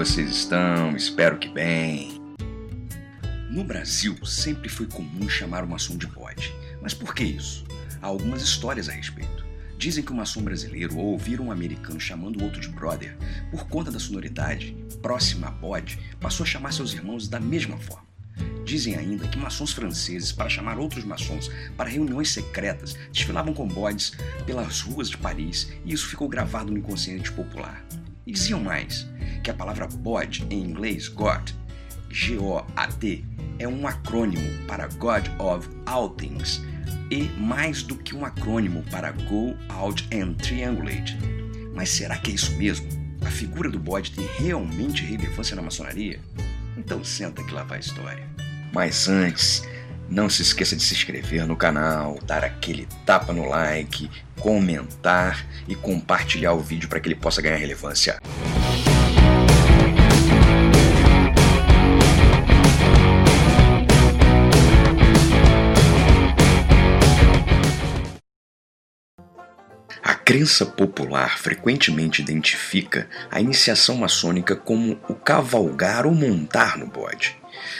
vocês estão? Espero que bem. No Brasil, sempre foi comum chamar o maçom de bode. Mas por que isso? Há algumas histórias a respeito. Dizem que o maçom brasileiro, ao ouvir um americano chamando o outro de brother, por conta da sonoridade próxima a bode, passou a chamar seus irmãos da mesma forma. Dizem ainda que maçons franceses, para chamar outros maçons para reuniões secretas, desfilavam com bodes pelas ruas de Paris e isso ficou gravado no inconsciente popular. E diziam mais que a palavra bode em inglês, God, G-O-A-T, é um acrônimo para God of All Things e mais do que um acrônimo para Go Out and Triangulate. Mas será que é isso mesmo? A figura do bode tem realmente relevância na maçonaria? Então senta que lá vai a história. Mas antes, não se esqueça de se inscrever no canal, dar aquele tapa no like, comentar e compartilhar o vídeo para que ele possa ganhar relevância. Crença popular frequentemente identifica a iniciação maçônica como o cavalgar ou montar no bode.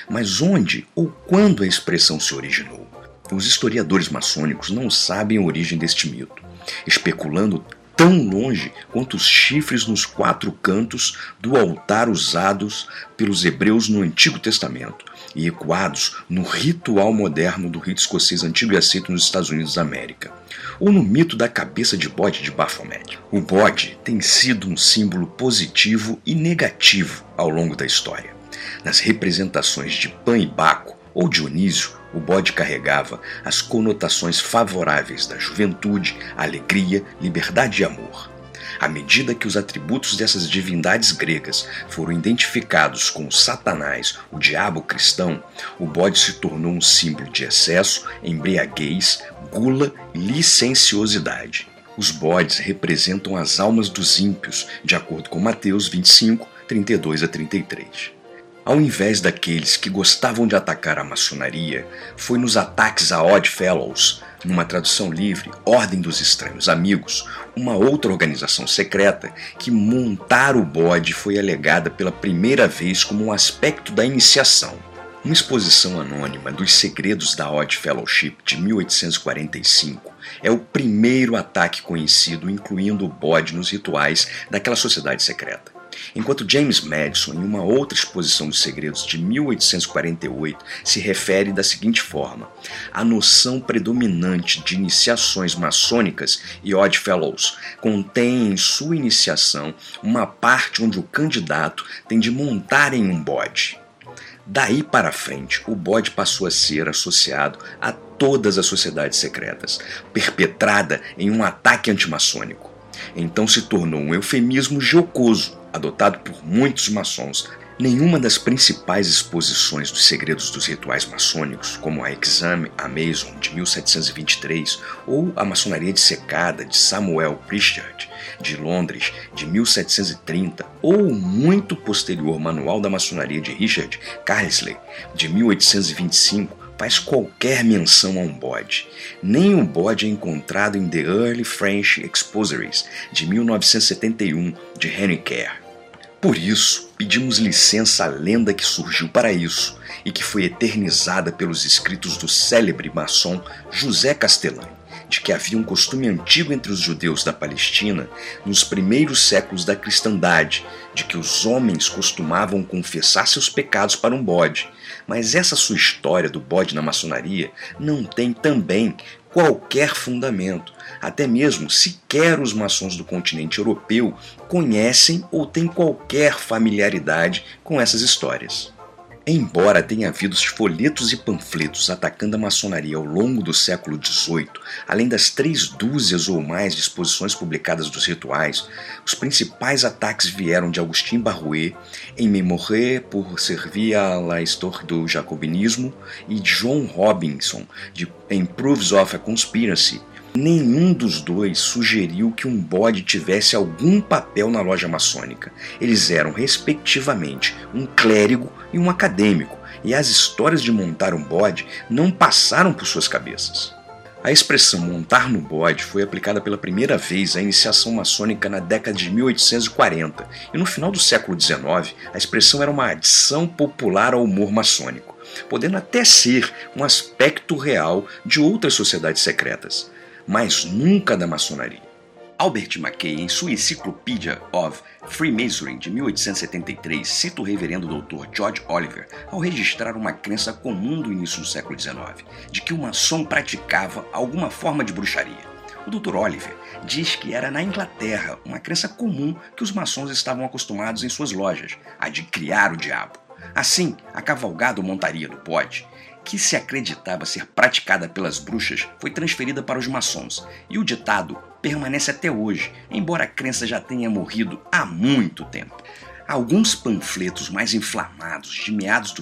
Mas onde ou quando a expressão se originou? Os historiadores maçônicos não sabem a origem deste mito, especulando tão longe quanto os chifres nos quatro cantos do altar usados pelos hebreus no Antigo Testamento e ecoados no ritual moderno do rito escocês antigo e aceito nos Estados Unidos da América, ou no mito da cabeça de bode de Baphomet. O bode tem sido um símbolo positivo e negativo ao longo da história. Nas representações de Pan e Baco ou Dionísio, o bode carregava as conotações favoráveis da juventude, alegria, liberdade e amor. À medida que os atributos dessas divindades gregas foram identificados com Satanás, o diabo cristão, o bode se tornou um símbolo de excesso, embriaguez, gula e licenciosidade. Os bodes representam as almas dos ímpios, de acordo com Mateus 25, 32 a 33. Ao invés daqueles que gostavam de atacar a maçonaria, foi nos ataques a Odd Fellows, numa tradução livre, Ordem dos Estranhos Amigos, uma outra organização secreta, que montar o bode foi alegada pela primeira vez como um aspecto da iniciação. Uma exposição anônima dos segredos da Odd Fellowship de 1845 é o primeiro ataque conhecido incluindo o bode nos rituais daquela sociedade secreta. Enquanto James Madison, em uma outra exposição dos segredos de 1848, se refere da seguinte forma: a noção predominante de iniciações maçônicas e Odd Fellows contém em sua iniciação uma parte onde o candidato tem de montar em um bode. Daí para frente, o bode passou a ser associado a todas as sociedades secretas, perpetrada em um ataque antimaçônico. Então se tornou um eufemismo jocoso adotado por muitos maçons, nenhuma das principais exposições dos segredos dos rituais maçônicos, como a Exame Mason de 1723 ou a Maçonaria Dissecada de Samuel Pritchard de Londres de 1730 ou o muito posterior Manual da Maçonaria de Richard Carlsley de 1825 faz qualquer menção a um bode. Nem o bode é encontrado em The Early French Expositories de 1971 de Henry Kerr. Por isso, pedimos licença à lenda que surgiu para isso e que foi eternizada pelos escritos do célebre maçom José Castellani, de que havia um costume antigo entre os judeus da Palestina nos primeiros séculos da cristandade, de que os homens costumavam confessar seus pecados para um bode. Mas essa sua história do bode na maçonaria não tem também qualquer fundamento. Até mesmo sequer os maçons do continente europeu conhecem ou têm qualquer familiaridade com essas histórias. Embora tenha havido folhetos e panfletos atacando a maçonaria ao longo do século XVIII, além das três dúzias ou mais de exposições publicadas dos rituais, os principais ataques vieram de Augustin Barrouet em Memorie pour servir à la histoire do jacobinismo e John Robinson de em Proofs of a Conspiracy, Nenhum dos dois sugeriu que um bode tivesse algum papel na loja maçônica. Eles eram, respectivamente, um clérigo e um acadêmico, e as histórias de montar um bode não passaram por suas cabeças. A expressão montar no bode foi aplicada pela primeira vez à iniciação maçônica na década de 1840, e no final do século XIX a expressão era uma adição popular ao humor maçônico, podendo até ser um aspecto real de outras sociedades secretas, mas nunca da maçonaria. Albert Mackay, em sua Encyclopedia of Freemasonry de 1873, cita o reverendo Dr. George Oliver ao registrar uma crença comum do início do século XIX, de que o maçom praticava alguma forma de bruxaria. O Dr. Oliver diz que era na Inglaterra uma crença comum que os maçons estavam acostumados em suas lojas, a de criar o diabo. Assim, a cavalgada ou montaria do bode que se acreditava ser praticada pelas bruxas foi transferida para os maçons, e o ditado permanece até hoje, embora a crença já tenha morrido há muito tempo. Alguns panfletos mais inflamados de meados do